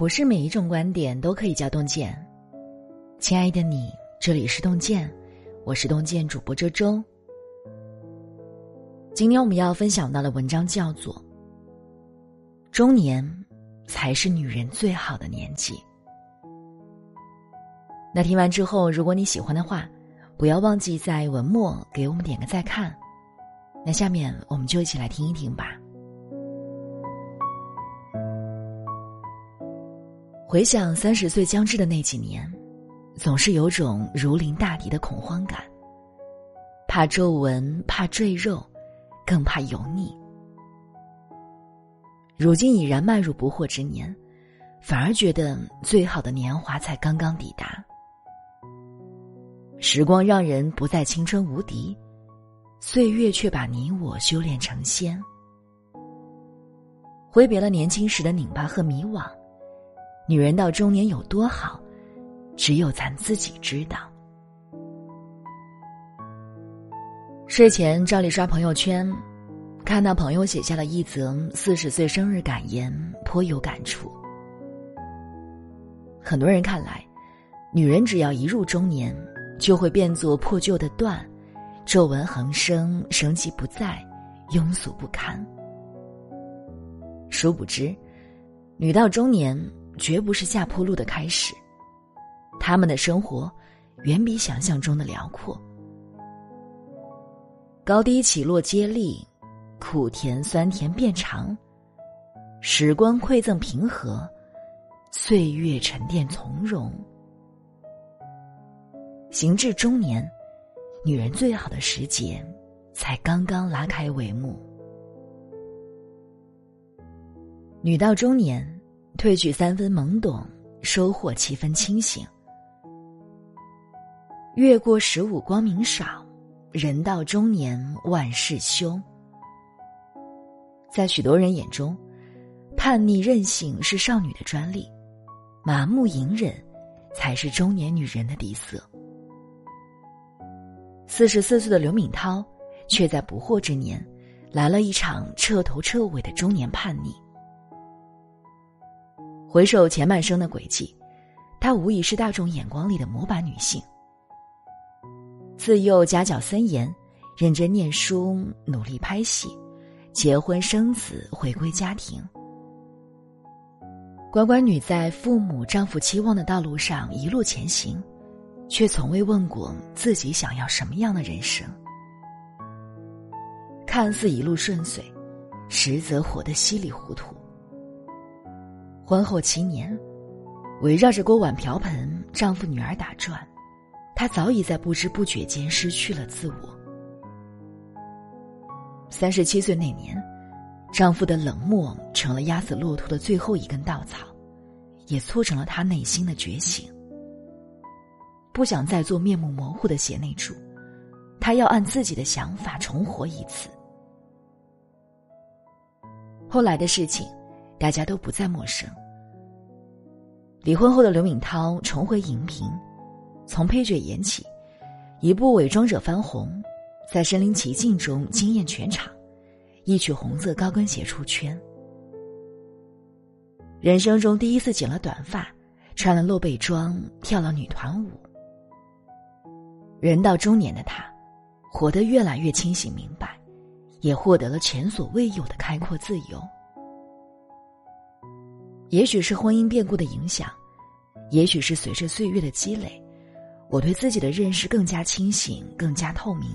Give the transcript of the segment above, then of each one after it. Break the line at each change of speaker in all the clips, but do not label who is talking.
不是每一种观点都可以叫洞见。亲爱的你，这里是洞见，我是洞见主播周周。今天我们要分享到的文章叫做《中年才是女人最好的年纪》。那听完之后，如果你喜欢的话，不要忘记在文末给我们点个再看。那下面我们就一起来听一听吧。回想三十岁将至的那几年，总是有种如临大敌的恐慌感，怕皱纹，怕赘肉，更怕油腻。如今已然迈入不惑之年，反而觉得最好的年华才刚刚抵达。时光让人不再青春无敌，岁月却把你我修炼成仙。挥别了年轻时的拧巴和迷惘。女人到中年有多好，只有咱自己知道。睡前照例刷朋友圈，看到朋友写下了一则四十岁生日感言，颇有感触。很多人看来，女人只要一入中年，就会变作破旧的缎，皱纹横生，生气不在，庸俗不堪。殊不知，女到中年。绝不是下坡路的开始，他们的生活远比想象中的辽阔。高低起落接力，苦甜酸甜变长，时光馈赠平和，岁月沉淀从容。行至中年，女人最好的时节才刚刚拉开帷幕。女到中年。褪去三分懵懂，收获七分清醒。越过十五光明少，人到中年万事休。在许多人眼中，叛逆任性是少女的专利，麻木隐忍才是中年女人的底色。四十四岁的刘敏涛，却在不惑之年，来了一场彻头彻尾的中年叛逆。回首前半生的轨迹，她无疑是大众眼光里的模板女性。自幼家教森严，认真念书，努力拍戏，结婚生子，回归家庭。乖乖女在父母、丈夫期望的道路上一路前行，却从未问过自己想要什么样的人生。看似一路顺遂，实则活得稀里糊涂。婚后七年，围绕着锅碗瓢盆、丈夫、女儿打转，她早已在不知不觉间失去了自我。三十七岁那年，丈夫的冷漠成了压死骆驼的最后一根稻草，也促成了她内心的觉醒。不想再做面目模糊的贤内助，她要按自己的想法重活一次。后来的事情。大家都不再陌生。离婚后的刘敏涛重回荧屏，从配角演起，一部《伪装者》翻红，在身临其境中惊艳全场，一曲红色高跟鞋出圈。人生中第一次剪了短发，穿了露背装，跳了女团舞。人到中年的他，活得越来越清醒明白，也获得了前所未有的开阔自由。也许是婚姻变故的影响，也许是随着岁月的积累，我对自己的认识更加清醒，更加透明。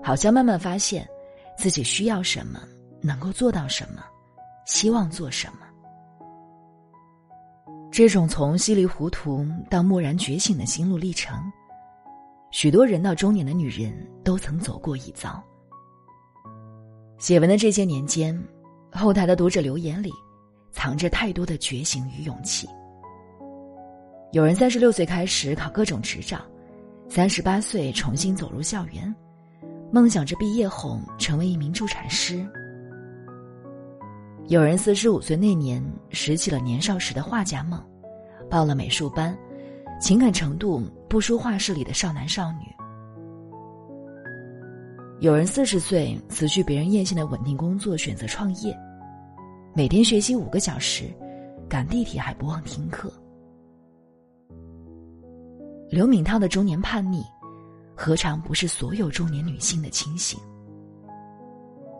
好像慢慢发现，自己需要什么，能够做到什么，希望做什么。这种从稀里糊涂到蓦然觉醒的心路历程，许多人到中年的女人都曾走过一遭。写文的这些年间，后台的读者留言里。藏着太多的觉醒与勇气。有人三十六岁开始考各种执照，三十八岁重新走入校园，梦想着毕业后成为一名助产师。有人四十五岁那年拾起了年少时的画家梦，报了美术班，情感程度不输画室里的少男少女。有人四十岁辞去别人艳羡的稳定工作，选择创业。每天学习五个小时，赶地铁还不忘听课。刘敏涛的中年叛逆，何尝不是所有中年女性的清醒？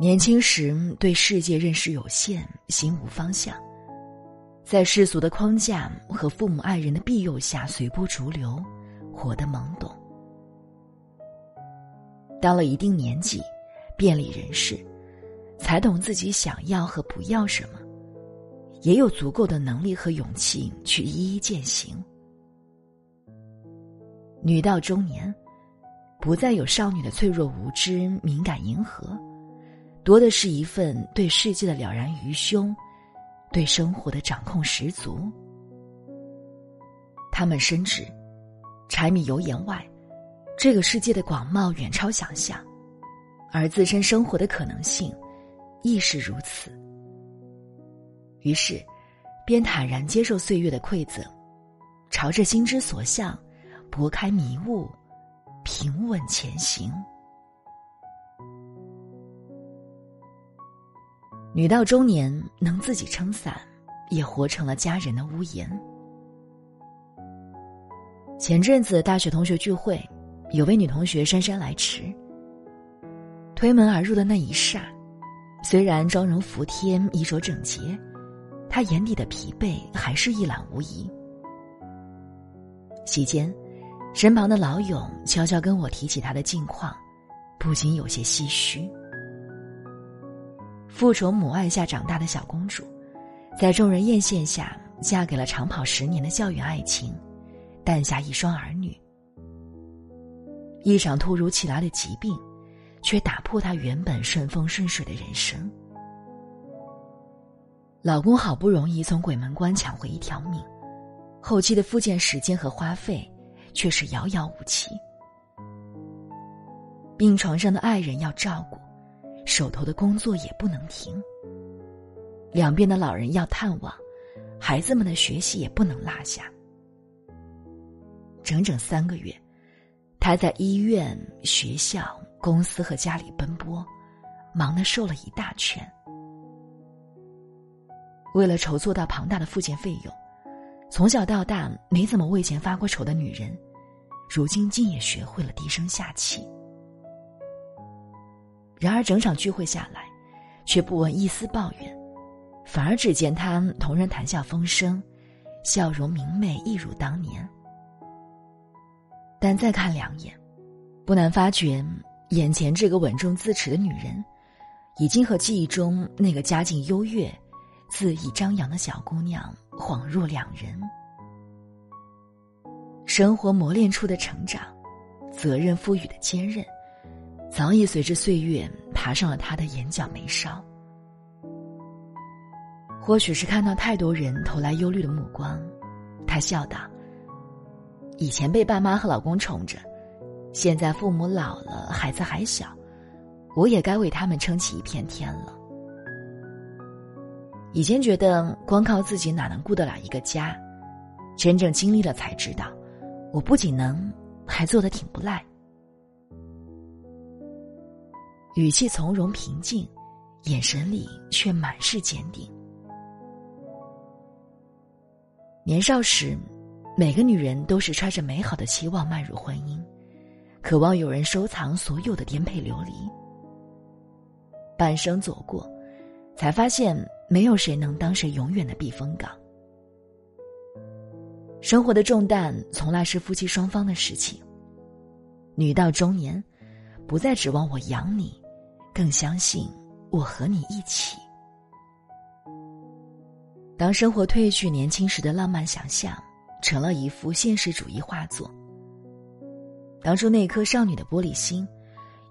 年轻时对世界认识有限，心无方向，在世俗的框架和父母爱人的庇佑下随波逐流，活得懵懂。到了一定年纪，遍历人世，才懂自己想要和不要什么，也有足够的能力和勇气去一一践行。女到中年，不再有少女的脆弱无知、敏感迎合，多的是一份对世界的了然于胸，对生活的掌控十足。他们深知，柴米油盐外。这个世界的广袤远超想象，而自身生活的可能性亦是如此。于是，便坦然接受岁月的馈赠，朝着心之所向，拨开迷雾，平稳前行。女到中年，能自己撑伞，也活成了家人的屋檐。前阵子大学同学聚会。有位女同学姗姗来迟，推门而入的那一霎，虽然妆容服帖、衣着整洁，她眼底的疲惫还是一览无遗。席间，身旁的老友悄悄跟我提起她的近况，不禁有些唏嘘。父宠母爱下长大的小公主，在众人艳羡下，嫁给了长跑十年的校园爱情，诞下一双儿女。一场突如其来的疾病，却打破她原本顺风顺水的人生。老公好不容易从鬼门关抢回一条命，后期的复健时间和花费却是遥遥无期。病床上的爱人要照顾，手头的工作也不能停。两边的老人要探望，孩子们的学习也不能落下。整整三个月。他在医院、学校、公司和家里奔波，忙得瘦了一大圈。为了筹措到庞大的复健费用，从小到大没怎么为钱发过愁的女人，如今竟也学会了低声下气。然而整场聚会下来，却不闻一丝抱怨，反而只见他同人谈笑风生，笑容明媚，一如当年。但再看两眼，不难发觉，眼前这个稳重自持的女人，已经和记忆中那个家境优越、恣意张扬的小姑娘恍若两人。生活磨练出的成长，责任赋予的坚韧，早已随着岁月爬上了她的眼角眉梢。或许是看到太多人投来忧虑的目光，她笑道。以前被爸妈和老公宠着，现在父母老了，孩子还小，我也该为他们撑起一片天了。以前觉得光靠自己哪能顾得了一个家，真正经历了才知道，我不仅能，还做得挺不赖。语气从容平静，眼神里却满是坚定。年少时。每个女人都是揣着美好的期望迈入婚姻，渴望有人收藏所有的颠沛流离。半生走过，才发现没有谁能当谁永远的避风港。生活的重担从来是夫妻双方的事情。女到中年，不再指望我养你，更相信我和你一起。当生活褪去年轻时的浪漫想象。成了一幅现实主义画作。当初那颗少女的玻璃心，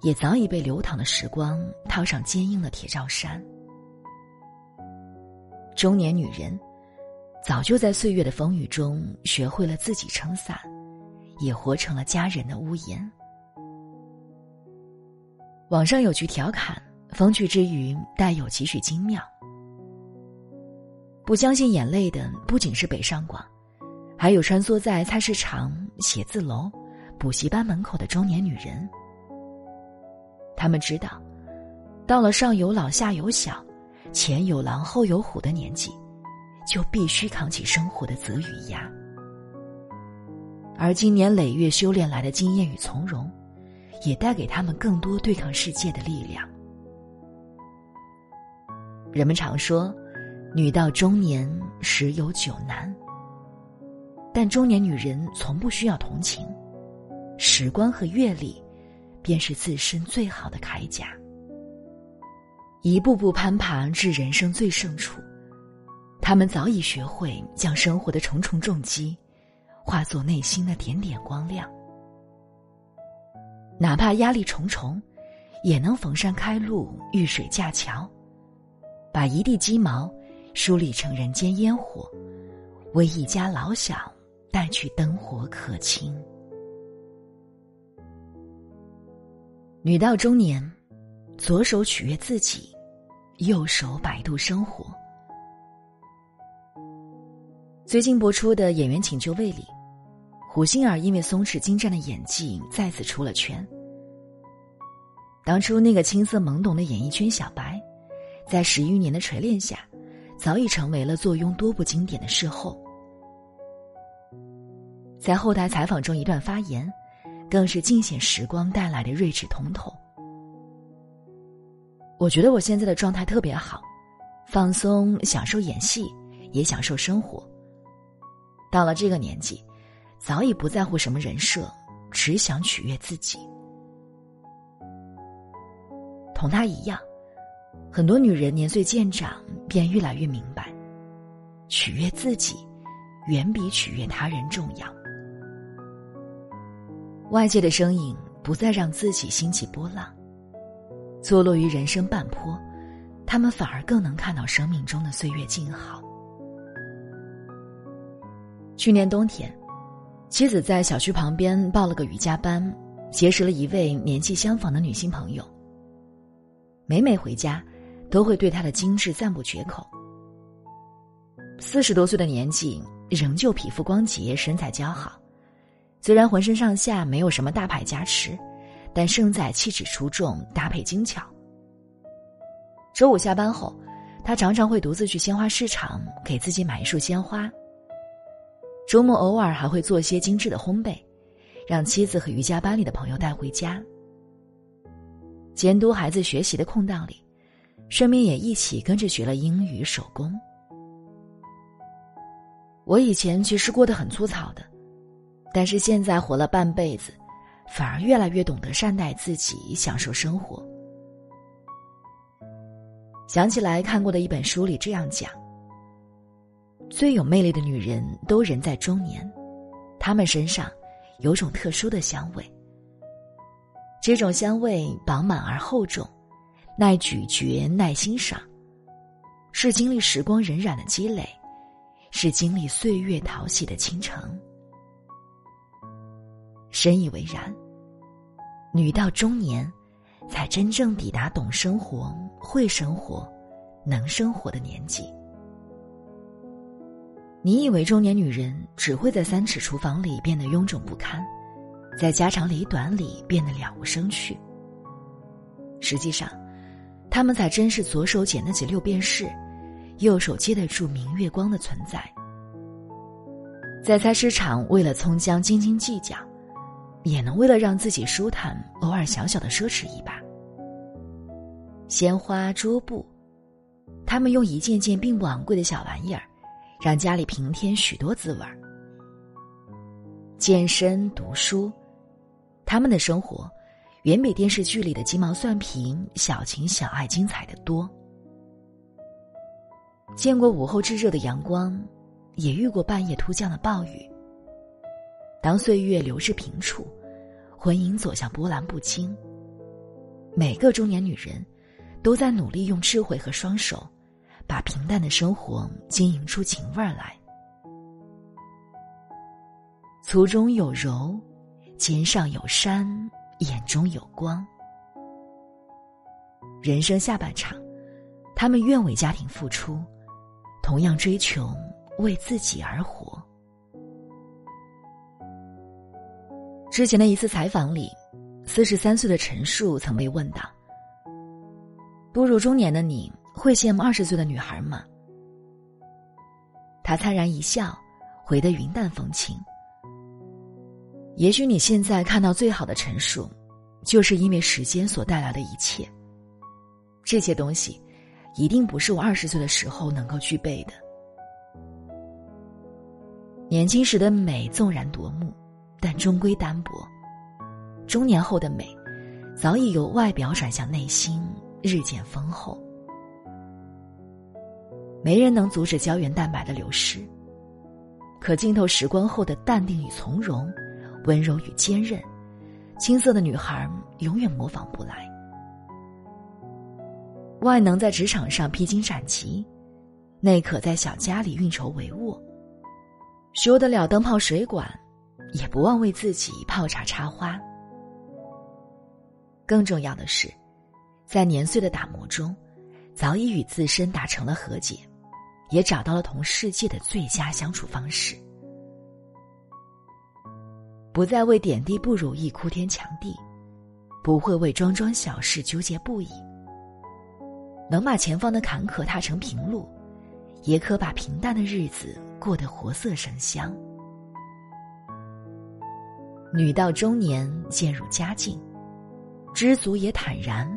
也早已被流淌的时光套上坚硬的铁罩衫。中年女人，早就在岁月的风雨中学会了自己撑伞，也活成了家人的屋檐。网上有句调侃，风趣之余带有几许精妙。不相信眼泪的，不仅是北上广。还有穿梭在菜市场、写字楼、补习班门口的中年女人，他们知道，到了上有老下有小、前有狼后有虎的年纪，就必须扛起生活的责与压。而经年累月修炼来的经验与从容，也带给他们更多对抗世界的力量。人们常说，女到中年十有九难，但中年女人从不需要同情，时光和阅历，便是自身最好的铠甲。一步步攀爬至人生最胜处，他们早已学会将生活的重重重击。化作内心的点点光亮，哪怕压力重重，也能逢山开路，遇水架桥，把一地鸡毛梳理成人间烟火，为一家老小带去灯火可亲。女到中年，左手取悦自己，右手摆渡生活。最近播出的《演员请就位》里。胡杏儿因为松弛精湛的演技再次出了圈。当初那个青涩懵懂的演艺圈小白，在十余年的锤炼下，早已成为了坐拥多部经典的视后。在后台采访中一段发言，更是尽显时光带来的睿智通透。我觉得我现在的状态特别好，放松，享受演戏，也享受生活。到了这个年纪。早已不在乎什么人设，只想取悦自己。同他一样，很多女人年岁渐长，便越来越明白，取悦自己，远比取悦他人重要。外界的声音不再让自己兴起波浪，坐落于人生半坡，他们反而更能看到生命中的岁月静好。去年冬天。妻子在小区旁边报了个瑜伽班，结识了一位年纪相仿的女性朋友。每每回家，都会对她的精致赞不绝口。四十多岁的年纪，仍旧皮肤光洁，身材姣好。虽然浑身上下没有什么大牌加持，但胜在气质出众，搭配精巧。周五下班后，他常常会独自去鲜花市场，给自己买一束鲜花。周末偶尔还会做些精致的烘焙，让妻子和瑜伽班里的朋友带回家。监督孩子学习的空档里，顺便也一起跟着学了英语、手工。我以前其实过得很粗糙的，但是现在活了半辈子，反而越来越懂得善待自己，享受生活。想起来看过的一本书里这样讲。最有魅力的女人都人在中年，她们身上有种特殊的香味。这种香味饱满而厚重，耐咀嚼、耐欣赏，是经历时光荏苒的积累，是经历岁月淘洗的倾城。深以为然。女到中年，才真正抵达懂生活、会生活、能生活的年纪。你以为中年女人只会在三尺厨房里变得臃肿不堪，在家长里短里变得了无生趣。实际上，她们才真是左手捡得起六便士，右手接得住明月光的存在。在菜市场为了葱姜斤斤计较，也能为了让自己舒坦，偶尔小小的奢侈一把。鲜花桌布，他们用一件件并不昂贵的小玩意儿。让家里平添许多滋味儿。健身、读书，他们的生活远比电视剧里的鸡毛蒜皮、小情小爱精彩的多。见过午后炙热的阳光，也遇过半夜突降的暴雨。当岁月流至平处，婚姻走向波澜不惊。每个中年女人，都在努力用智慧和双手。把平淡的生活经营出情味儿来，粗中有柔，肩上有山，眼中有光。人生下半场，他们愿为家庭付出，同样追求为自己而活。之前的一次采访里，四十三岁的陈数曾被问到：“步入中年的你。”会羡慕二十岁的女孩吗？他灿然一笑，回得云淡风轻。也许你现在看到最好的陈述，就是因为时间所带来的一切。这些东西，一定不是我二十岁的时候能够具备的。年轻时的美纵然夺目，但终归单薄；中年后的美，早已由外表转向内心，日渐丰厚。没人能阻止胶原蛋白的流失，可浸透时光后的淡定与从容。温柔与坚韧，青涩的女孩永远模仿不来。外能在职场上披荆斩棘，内可在小家里运筹帷幄。修得了灯泡水管，也不忘为自己泡茶插花。更重要的是，在年岁的打磨中，早已与自身达成了和解，也找到了同世界的最佳相处方式。不再为点滴不如意哭天抢地，不会为桩桩小事纠结不已。能把前方的坎坷踏成平路，也可把平淡的日子过得活色生香。女到中年渐入佳境，知足也坦然，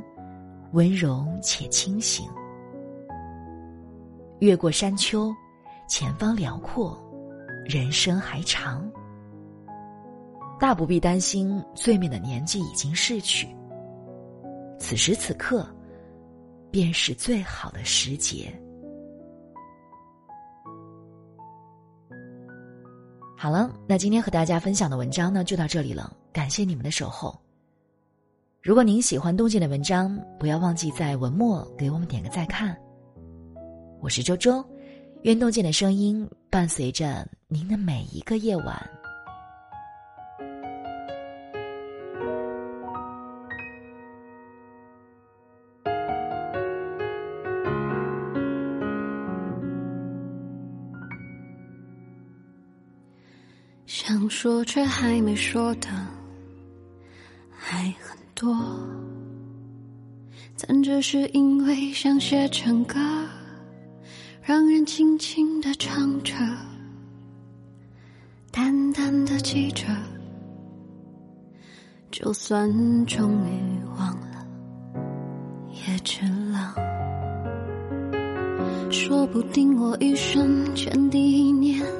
温柔且清醒。越过山丘，前方辽阔，人生还长。大不必担心，最美的年纪已经逝去。此时此刻，便是最好的时节。好了，那今天和大家分享的文章呢，就到这里了。感谢你们的守候。如果您喜欢东姐的文章，不要忘记在文末给我们点个再看。我是周周，愿东姐的声音伴随着您的每一个夜晚。
说却还没说的还很多，但只是因为想写成歌，让人轻轻的唱着，淡淡的记着，就算终于忘了，也值了。说不定我一生前第一年。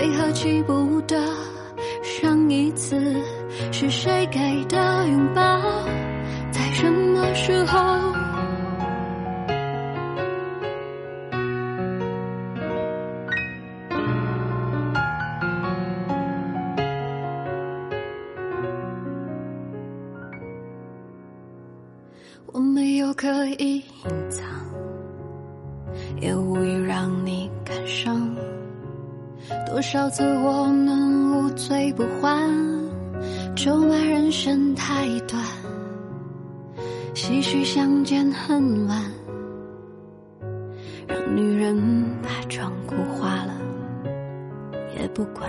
为何记不得上一次是谁给的拥抱，在什么时候？自我们无醉不欢，咒骂人生太短，唏嘘相见恨晚，让女人把妆哭花了，也不管。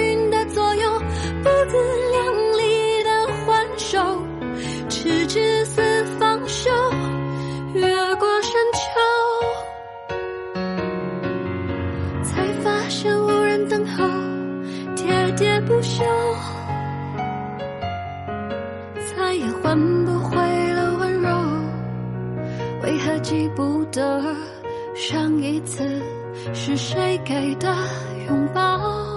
自量力的还手，直至死方休。越过山丘，才发现无人等候，喋喋不休，再也换不回了温柔。为何记不得上一次是谁给的拥抱？